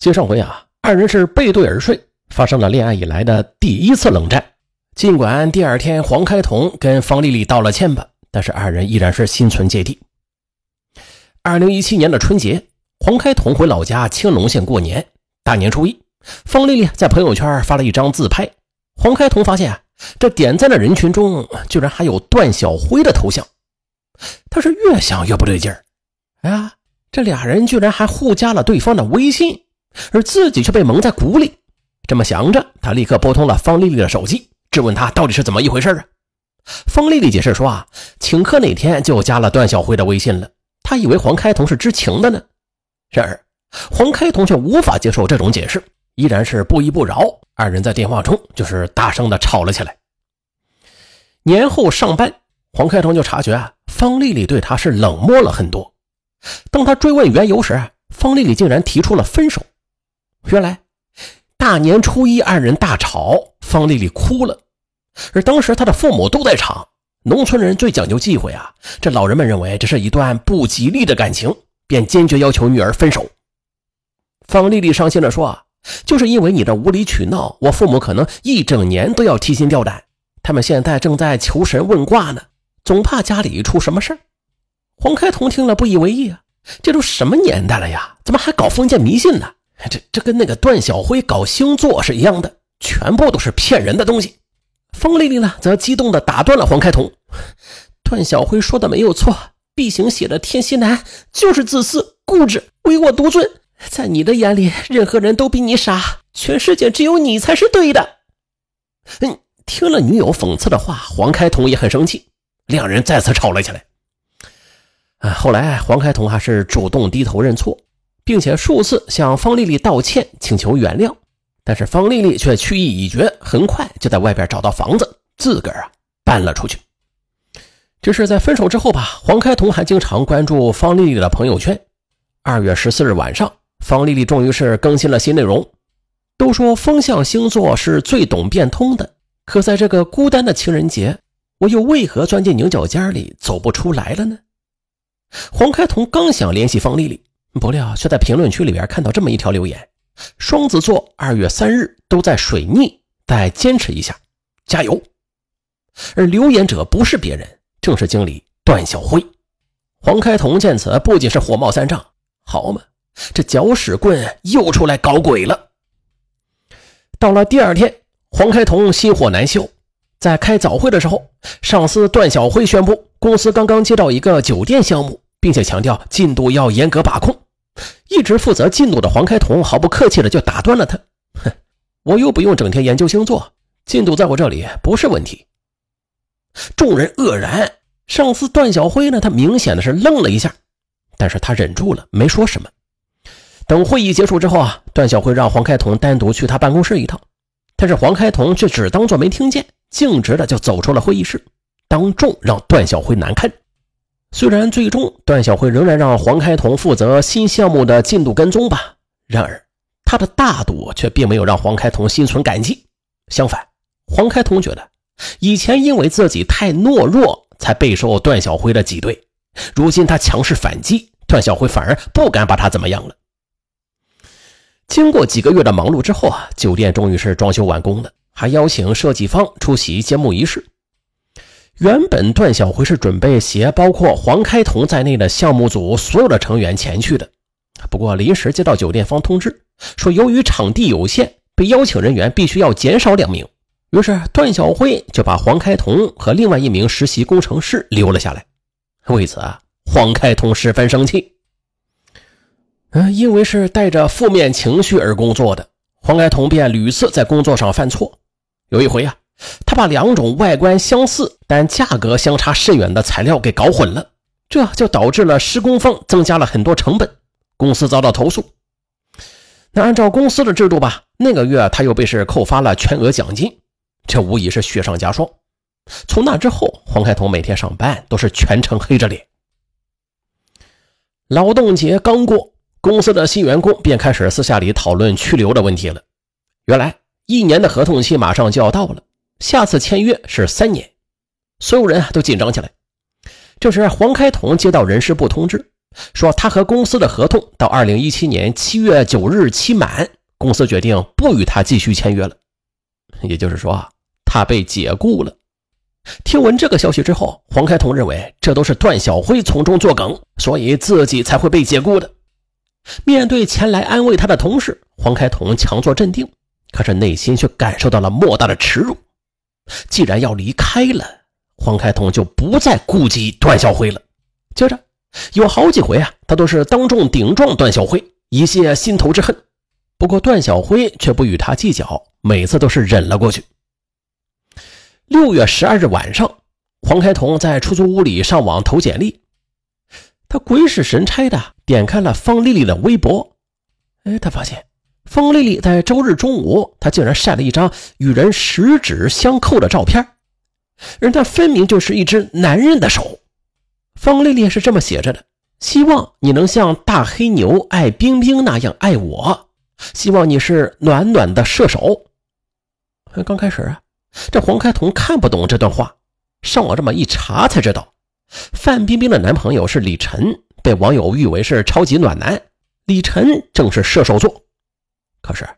接上回啊，二人是背对而睡，发生了恋爱以来的第一次冷战。尽管第二天黄开同跟方丽丽道了歉吧，但是二人依然是心存芥蒂。二零一七年的春节，黄开同回老家青龙县过年。大年初一，方丽丽在朋友圈发了一张自拍。黄开同发现啊，这点赞的人群中居然还有段小辉的头像。他是越想越不对劲儿，哎呀，这俩人居然还互加了对方的微信，而自己却被蒙在鼓里。这么想着，他立刻拨通了方丽丽的手机，质问她到底是怎么一回事啊？方丽丽解释说啊，请客那天就加了段小辉的微信了，她以为黄开同是知情的呢。然而，黄开同却无法接受这种解释，依然是不依不饶。二人在电话中就是大声的吵了起来。年后上班，黄开同就察觉啊，方丽丽对他是冷漠了很多。当他追问缘由时，方丽丽竟然提出了分手。原来，大年初一二人大吵，方丽丽哭了，而当时她的父母都在场。农村人最讲究忌讳啊，这老人们认为这是一段不吉利的感情，便坚决要求女儿分手。方丽丽伤心地说：“啊，就是因为你的无理取闹，我父母可能一整年都要提心吊胆。他们现在正在求神问卦呢，总怕家里出什么事黄开同听了不以为意啊，这都什么年代了呀？怎么还搞封建迷信呢？这这跟那个段小辉搞星座是一样的，全部都是骗人的东西。方丽丽呢，则激动地打断了黄开同：“段小辉说的没有错，B 型血的天蝎男就是自私、固执、唯我独尊。”在你的眼里，任何人都比你傻，全世界只有你才是对的。嗯，听了女友讽刺的话，黄开同也很生气，两人再次吵了起来。啊，后来黄开同还是主动低头认错，并且数次向方丽丽道歉，请求原谅，但是方丽丽却去意已决，很快就在外边找到房子，自个儿啊搬了出去。这是在分手之后吧，黄开同还经常关注方丽丽的朋友圈。二月十四日晚上。方丽丽终于是更新了新内容。都说风象星座是最懂变通的，可在这个孤单的情人节，我又为何钻进牛角尖里走不出来了呢？黄开同刚想联系方丽丽，不料却在评论区里边看到这么一条留言：“双子座二月三日都在水逆，再坚持一下，加油。”而留言者不是别人，正是经理段小辉。黄开同见此，不仅是火冒三丈，好嘛！这搅屎棍又出来搞鬼了。到了第二天，黄开同心火难消，在开早会的时候，上司段小辉宣布，公司刚刚接到一个酒店项目，并且强调进度要严格把控。一直负责进度的黄开同毫不客气的就打断了他：“哼，我又不用整天研究星座，进度在我这里不是问题。”众人愕然，上司段小辉呢，他明显的是愣了一下，但是他忍住了，没说什么。等会议结束之后啊，段小辉让黄开同单独去他办公室一趟，但是黄开同却只当做没听见，径直的就走出了会议室，当众让段小辉难堪。虽然最终段小辉仍然让黄开同负责新项目的进度跟踪吧，然而他的大度却并没有让黄开同心存感激。相反，黄开同觉得以前因为自己太懦弱才备受段小辉的挤兑，如今他强势反击，段小辉反而不敢把他怎么样了。经过几个月的忙碌之后啊，酒店终于是装修完工了，还邀请设计方出席揭幕仪式。原本段小辉是准备携包括黄开同在内的项目组所有的成员前去的，不过临时接到酒店方通知，说由于场地有限，被邀请人员必须要减少两名，于是段小辉就把黄开同和另外一名实习工程师留了下来。为此啊，黄开同十分生气。嗯，因为是带着负面情绪而工作的，黄开同便屡次在工作上犯错。有一回啊，他把两种外观相似但价格相差甚远的材料给搞混了，这就导致了施工方增加了很多成本，公司遭到投诉。那按照公司的制度吧，那个月他又被是扣发了全额奖金，这无疑是雪上加霜。从那之后，黄开同每天上班都是全程黑着脸。劳动节刚过。公司的新员工便开始私下里讨论去留的问题了。原来一年的合同期马上就要到了，下次签约是三年，所有人都紧张起来。这时黄开同接到人事部通知，说他和公司的合同到二零一七年七月九日期满，公司决定不与他继续签约了。也就是说，他被解雇了。听闻这个消息之后，黄开同认为这都是段小辉从中作梗，所以自己才会被解雇的。面对前来安慰他的同事，黄开同强作镇定，可是内心却感受到了莫大的耻辱。既然要离开了，黄开同就不再顾及段小辉了。接着，有好几回啊，他都是当众顶撞段小辉，以泄心头之恨。不过段小辉却不与他计较，每次都是忍了过去。六月十二日晚上，黄开同在出租屋里上网投简历，他鬼使神差的点开了方丽丽的微博。哎，他发现方丽丽在周日中午，她竟然晒了一张与人十指相扣的照片，而那分明就是一只男人的手。方丽丽是这么写着的：“希望你能像大黑牛爱冰冰那样爱我。”希望你是暖暖的射手。刚开始啊，这黄开同看不懂这段话，上网这么一查才知道，范冰冰的男朋友是李晨，被网友誉为是超级暖男。李晨正是射手座。可是，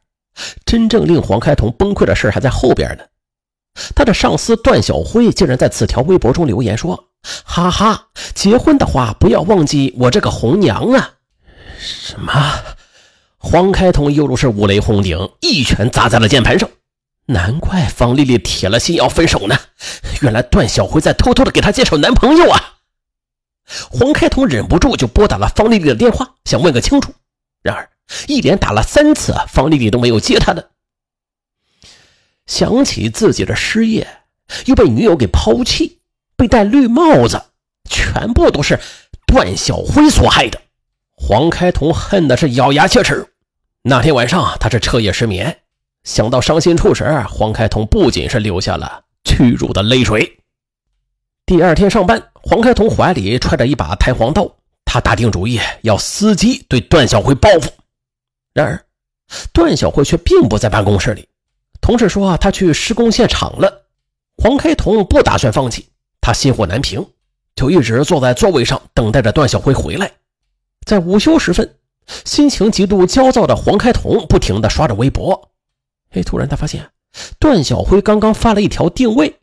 真正令黄开同崩溃的事还在后边呢。他的上司段小辉竟然在此条微博中留言说：“哈哈，结婚的话不要忘记我这个红娘啊！”什么？黄开同犹如是五雷轰顶，一拳砸在了键盘上。难怪方丽丽铁了心要分手呢，原来段小辉在偷偷的给她介绍男朋友啊！黄开同忍不住就拨打了方丽丽的电话，想问个清楚。然而一连打了三次，方丽丽都没有接他的。想起自己的失业，又被女友给抛弃，被戴绿帽子，全部都是段小辉所害的。黄开同恨的是咬牙切齿。那天晚上，他是彻夜失眠，想到伤心处时，黄开同不仅是流下了屈辱的泪水。第二天上班，黄开同怀里揣着一把弹簧刀，他打定主意要伺机对段小辉报复。然而，段小辉却并不在办公室里，同事说他去施工现场了。黄开同不打算放弃，他心火难平，就一直坐在座位上等待着段小辉回来。在午休时分。心情极度焦躁的黄开同不停地刷着微博，哎，突然他发现段小辉刚刚发了一条定位，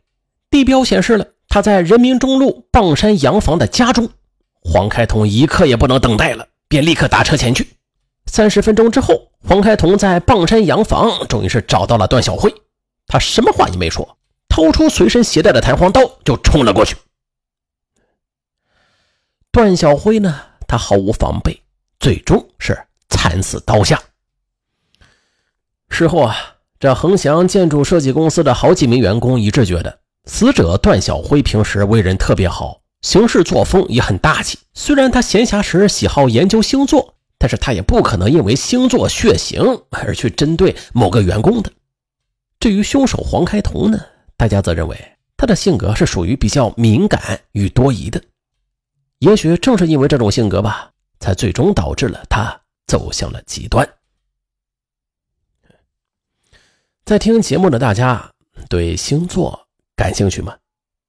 地标显示了他在人民中路棒山洋房的家中。黄开同一刻也不能等待了，便立刻打车前去。三十分钟之后，黄开同在傍山洋房终于是找到了段小辉，他什么话也没说，掏出随身携带的弹簧刀就冲了过去。段小辉呢，他毫无防备。最终是惨死刀下。事后啊，这恒祥建筑设计公司的好几名员工一致觉得，死者段小辉平时为人特别好，行事作风也很大气。虽然他闲暇时喜好研究星座，但是他也不可能因为星座血型而去针对某个员工的。至于凶手黄开同呢，大家则认为他的性格是属于比较敏感与多疑的。也许正是因为这种性格吧。才最终导致了他走向了极端。在听节目的大家对星座感兴趣吗？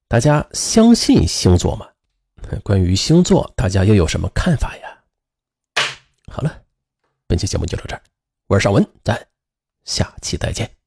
大家相信星座吗？关于星座，大家又有什么看法呀？好了，本期节目就到这儿，我是尚文，咱下期再见。